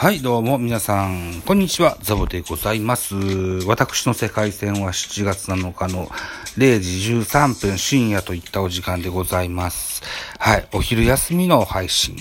はい、どうも皆さん、こんにちは、ザボでございます。私の世界線は7月7日の0時13分深夜といったお時間でございます。はい、お昼休みの配信、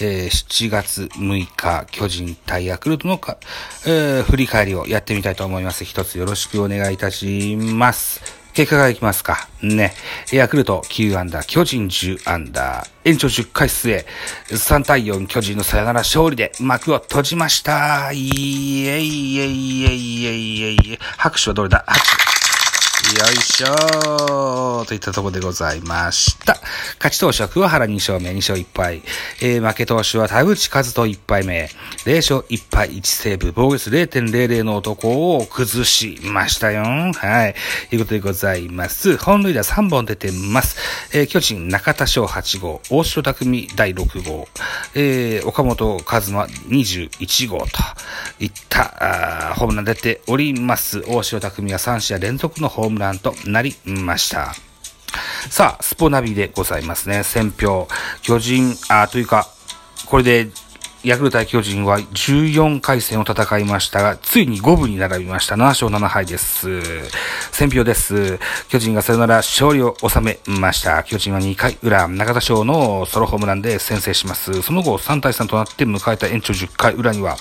えー7月6日、巨人対ヤクルトのか、えー振り返りをやってみたいと思います。一つよろしくお願いいたします。結果がいきますか。ね。ヤクルト9アンダー、巨人10アンダー、延長10回末、3対4巨人のさよなら勝利で幕を閉じました。いえいえいえいえいえいえ拍手はどれだ？拍手。よいしょーといったところでございました。勝ち投手は桑原2勝目、2勝1敗。えー負け投手は田口和人1敗目。0勝1敗1セーブ。防御率0.00の男を崩しましたよ。はい。ということでございます。本塁打3本出てます。えー巨人中田翔8号、大城匠第6号、えー岡本和真21号といったあーホームラン出ております。大城匠は3試合連続のホームランとなりました。さあ、スポナビでございますね。選票。巨人、あ、というか、これで、ヤクルト対巨人は14回戦を戦いましたが、ついに5分に並びました。7勝7敗です。選票です。巨人がサヨナラ勝利を収めました。巨人は2回裏、中田翔のソロホームランで先制します。その後、3対3となって迎えた延長10回裏には、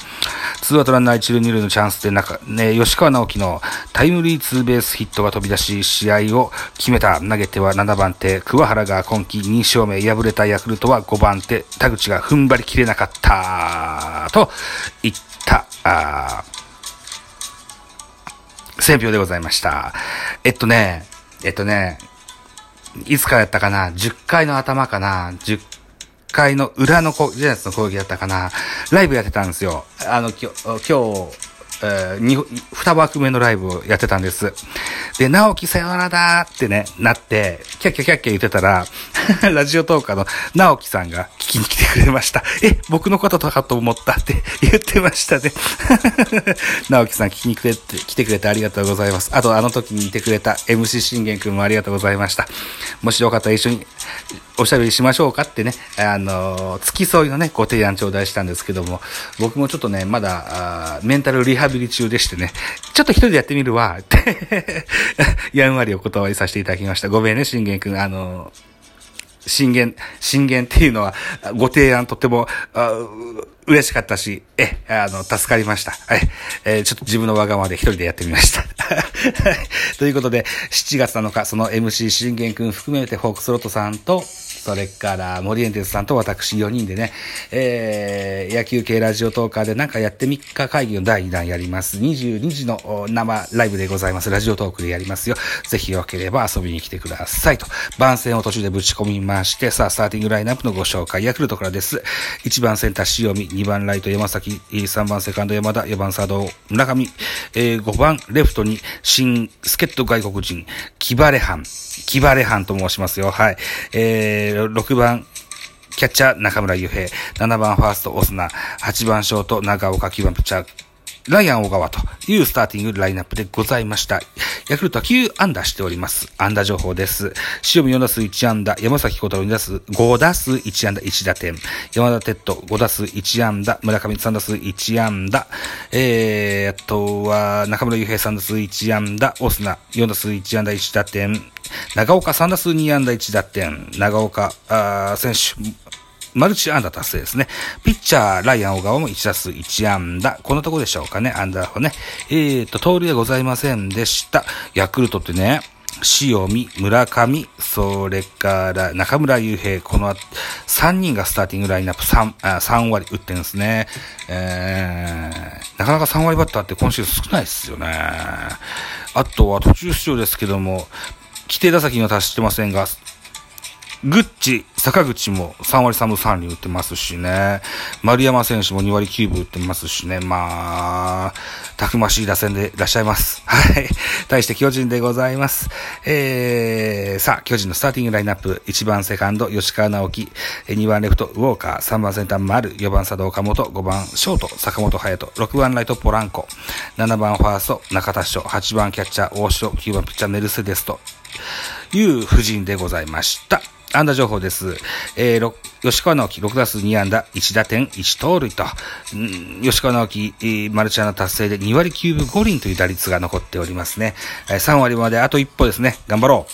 ツーアウトランナー1塁2塁のチャンスで中、ね、吉川直樹のタイムリーツーベースヒットが飛び出し、試合を決めた。投げては7番手、桑原が今季2勝目、敗れたヤクルトは5番手、田口が踏ん張りきれなかった。あといった、あー選票でございました。えっとね、えっとね、いつからやったかな ?10 回の頭かな ?10 回の裏のジャイアンツの攻撃だったかなライブやってたんですよ。あの、きょ今日、えー、に、二枠目のライブをやってたんです。で、直樹さよならだーってね、なって、キャッキャキャッキャ言ってたら、ラジオトーカーの直樹さんが聞きに来てくれました。え、僕のこととかと思ったって 言ってましたね。直樹さん聞きに来て来てくれてありがとうございます。あと、あの時にいてくれた MC 信玄くんもありがとうございました。もしよかったら一緒におしゃべりしましょうかってね、あの、付き添いのね、ご提案頂戴したんですけども、僕もちょっとね、まだ、メンタルリハビリ中でしてね、ちょっと一人でやってみるわ、って、やんわりお断りさせていただきました。ごめんね、信玄くん。あの、信玄、信玄っていうのは、ご提案とても、あ嬉しかったし、え、あの、助かりました。はい。えーちょっと自分のわがままで一人でやってみました。ということで、7月7日、その MC 信玄くん含めてホークスロットさんと、それから森エンテスさんと私4人でね、えー、野球系ラジオトーカーでなんかやって3日会議の第2弾やります。22時の生ライブでございます。ラジオトークでやりますよ。ぜひよければ遊びに来てくださいと。番宣を途中でぶち込みまして、さあ、スターティングラインナップのご紹介、ヤクルトからです。1番センター塩見、2番ライト山崎、3番セカンド山田、4番サード村上、えー5番レフトに新助っ人外国人、キバレハン、キバレハンと申しますよ。はい。えー、6番、キャッチャー中村悠平、7番ファーストオスナ、8番ショート長岡、9番ピッチャー、ライアン小川。というスターティングラインナップでございました。ヤクルトは9安打しております。安打情報です。塩見4打数1安打、山崎小太郎2打数5打数1安打1打点、山田哲人5打数1安打、村上3打数1安打、えー、あとは中村悠平3打数1安打、オスナ4打数1安打1打点、長岡3打数2安打1打点、長岡選手、マルチ安打達成ですね。ピッチャー、ライアン小川も1打数1安打。こんなとこでしょうかね、アンダーはね。えーと、通りはございませんでした。ヤクルトってね、塩見、村上、それから中村悠平、この3人がスターティングラインナップ 3, あ3割打ってるんですね。えー、なかなか3割バッターって今週少ないですよね。あとは途中出場ですけども、規定打席には達してませんが、グッチ、坂口も3割3分3厘打ってますしね。丸山選手も2割9分打ってますしね。まあ、たくましい打線でいらっしゃいます。はい。対して巨人でございます。えー、さあ、巨人のスターティングラインナップ。1番セカンド、吉川直樹。2番レフト、ウォーカー。3番センター、丸。4番佐藤岡本。5番ショート、坂本隼人。6番ライト、ポランコ。7番ファースト、中田翔。8番キャッチャー、大城。9番ピッチャー、メルセデスという夫人でございました。安打情報です。えー、吉川直樹6打数2安打1打点1盗塁と、うん、吉川直樹、マルチアナ達成で2割9分5厘という打率が残っておりますね。えー3割まであと一歩ですね。頑張ろ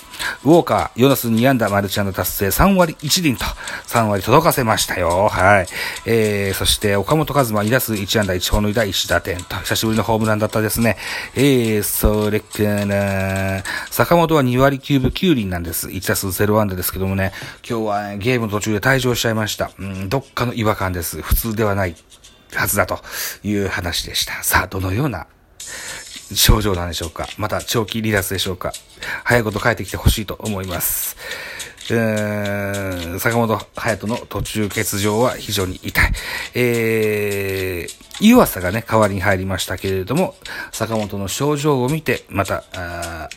う。ウォーカー4打数2安打マルチアナ達成3割1厘と3割届かせましたよ。はい。えー、そして岡本和真2打数1安打1本塁打1打点と久しぶりのホームランだったですね。えー、それから、坂本は2割9分9厘なんです。1打数0安打ですけどもね、今日は、ね、ゲームの途中で退場っしゃいました。うん、どっかの違和感です。普通ではないはずだという話でした。さあ、どのような症状なんでしょうかまた長期離脱でしょうか早いこと帰ってきてほしいと思います。うーん坂本隼人の途中欠場は非常に痛い。えー、湯浅がね、代わりに入りましたけれども、坂本の症状を見て、また、あ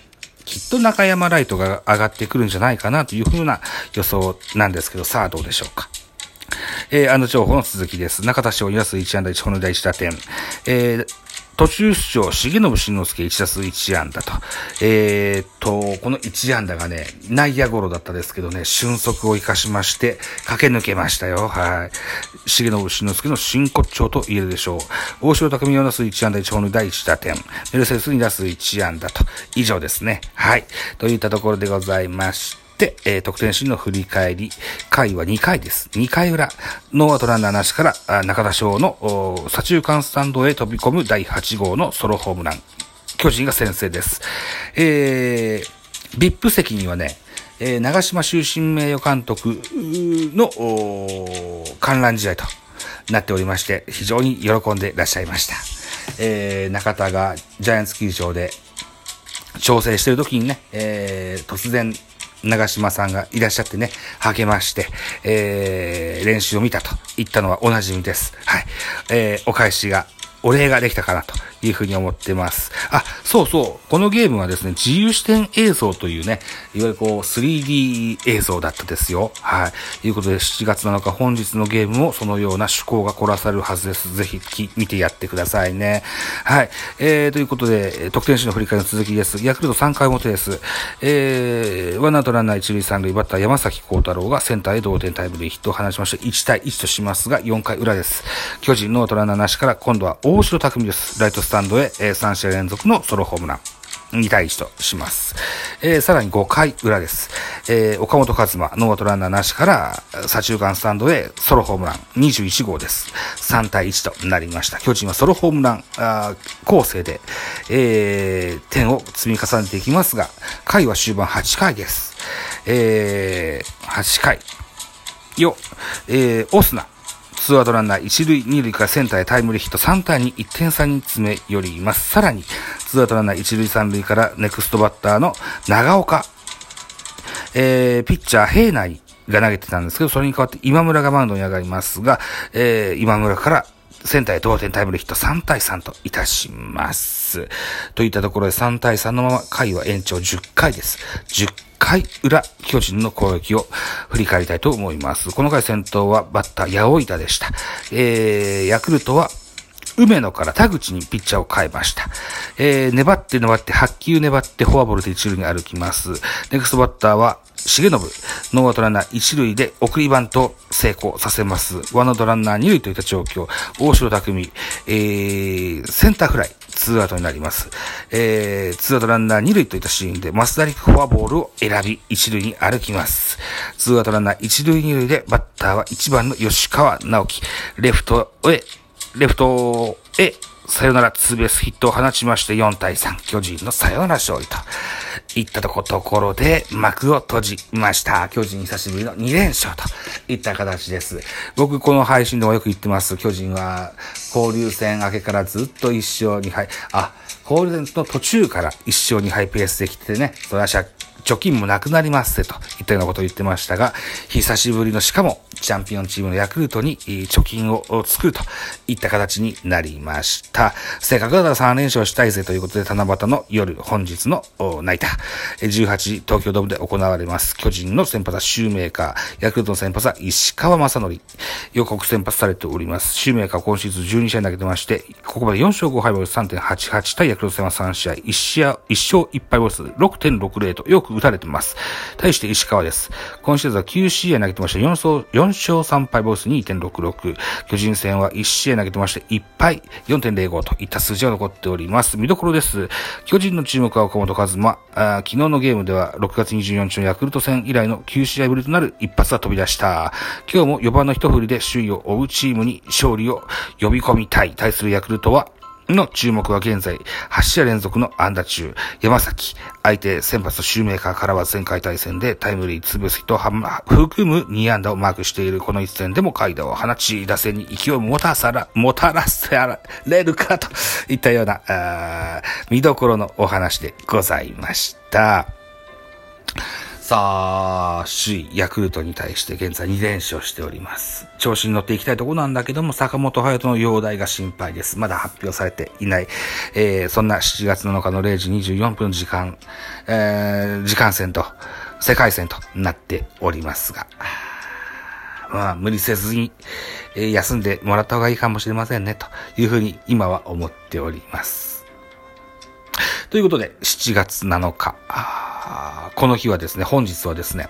きっと中山ライトが上がってくるんじゃないかなというふうな予想なんですけど、さあどうでしょうか。えー、あの情報の続きです。中田翔2打数1安打1本の第1打点。えー、途中出場、重信慎之介1打数1安打と。えー、と、この1安打がね、内野ゴロだったですけどね、俊足を生かしまして、駆け抜けましたよ。はい。重信慎之介の真骨頂と言えるでしょう。大城匠4打数1安打1本塁打1打点。メルセデス2打数1安打と。以上ですね。はい。といったところでございまして、えー得点シーンの振り返り、回は2回です。2回裏、ノーアトランナーなしから、中田翔の左中間スタンドへ飛び込む第8号のソロホームラン。巨人が先制です。えー、VIP 席にはね、えー長島終身名誉監督の観覧試合となっておりまして、非常に喜んでいらっしゃいました。えー中田がジャイアンツ球場で調整してる時にね、えー、突然、長島さんがいらっしゃってね、励まして、えー、練習を見たと言ったのはおなじみです。はい。えー、お返しが、お礼ができたかなというふうに思ってます。あ、そうそう。このゲームはですね、自由視点映像というね、いわゆるこう 3D 映像だったですよ。はい。ということで、7月7日本日のゲームもそのような趣向が凝らされるはずです。ぜひ見てやってくださいね。はい。えー、ということで、得点手の振り返りの続きです。ヤクルト3回表です。えー、ワンアウトランナー1塁3塁、バッター山崎幸太郎がセンターへ同点タイムリーヒットを放ちまして、1対1としますが、4回裏です。巨人ノートランナーなしから、今度は大城匠です。ライトスタンドへ、えー3試合連続のソロホームラン。2対1とします。えーさらに5回裏です。えー岡本和真、ノーアウトランナーなしから、左中間スタンドへソロホームラン21号です。3対1となりました。巨人はソロホームラン、あ攻勢で、えー点を積み重ねていきますが、回は終盤8回です。えー8回。よ、えーオスナ。ツーアウトランナー一塁二塁からセンターへタイムリーヒット3対2、1点差に詰め寄ります。さらに、ツーアウトランナー一塁三塁からネクストバッターの長岡。えー、ピッチャー平内が投げてたんですけど、それに代わって今村がマウンドに上がりますが、えー、今村からセンターへ同点タイムリーヒット3対3といたします。といったところで3対3のまま回は延長10回です。10回裏、巨人の攻撃を振り返りたいと思います。この回先頭はバッター、八百板でした。えー、ヤクルトは梅野から田口にピッチャーを変えました。えー、粘って粘って、8球粘ってフォアボールで一塁に歩きます。ネクストバッターは、重信。ノーアウトランナー一塁で送りバント成功させます。ワンアウトランナー二塁といった状況。大城匠、えー、センターフライ。ツーアウトになります。えー、ツーアウトランナー二塁といったシーンで、増田陸フォアボールを選び、一塁に歩きます。ツーアウトランナー一塁二塁で、バッターは1番の吉川尚輝。レフトへ、レフトへ、サヨナラツーベースヒットを放ちまして4対3、巨人のサヨナラ勝利といったところで幕を閉じました。巨人久しぶりの2連勝といった形です。僕この配信でもよく言ってます。巨人は交流戦明けからずっと1勝2敗。あ、交流戦の途中から1勝2敗ペースできてね、それは借貯金もなくなりますぜといったようなことを言ってましたが、久しぶりのしかもチャンピオンチームのヤクルトに貯金を作るといった形になりました。せっかくだから3連勝したいぜということで、七夕の夜、本日のナイター、18時東京ドームで行われます。巨人の先発はシューメーカー、ヤクルトの先発は石川正則、予告先発されております。シューメーカー今シーズン12試合投げてまして、ここまで4勝5敗ボル3.88対ヤクルト戦は3試合、1試合、1勝1敗ボル数6.60とよく打たれてます。対して石川です。今シーズンは9試合投げてました。4勝、4勝3敗ボイス2.66。巨人戦は1試合投げてまして、1敗4.05といった数字が残っております。見どころです。巨人の注目は岡本和真。あ昨日のゲームでは6月24日のヤクルト戦以来の9試合ぶりとなる一発が飛び出した。今日も4番の一振りで首位を追うチームに勝利を呼び込みたい。対するヤクルトはの注目は現在、8試合連続の安打中、山崎、相手先発シューメーカーからは前回対戦でタイムリー潰すと含む2安打をマークしているこの一戦でも階段を放ち、打線に勢いをもたさら、もたらせられるかといったような、見どころのお話でございました。さあ、首位ヤクルトに対して現在2連勝しております。調子に乗っていきたいとこなんだけども、坂本隼人の容体が心配です。まだ発表されていない。えー、そんな7月7日の0時24分時間、えー、時間戦と、世界戦となっておりますが、まあ、無理せずに、えー、休んでもらった方がいいかもしれませんね、というふうに今は思っております。ということで、7月7日、この日はですね、本日はですね、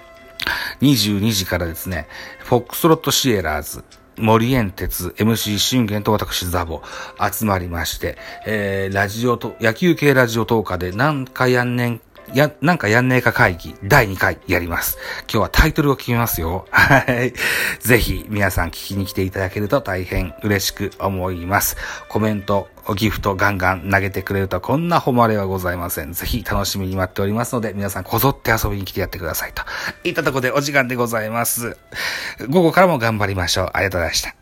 22時からですね、フォックスロットシエラーズ、森園鉄、MC 信玄と私ザボ集まりまして、えー、ラジオと、野球系ラジオ10日で何回やんねんや、なんかやんねえか会議第2回やります。今日はタイトルを決めますよ。はい。ぜひ皆さん聞きに来ていただけると大変嬉しく思います。コメント、ギフトガンガン投げてくれるとこんな誉れはございません。ぜひ楽しみに待っておりますので皆さんこぞって遊びに来てやってくださいと。いったとこでお時間でございます。午後からも頑張りましょう。ありがとうございました。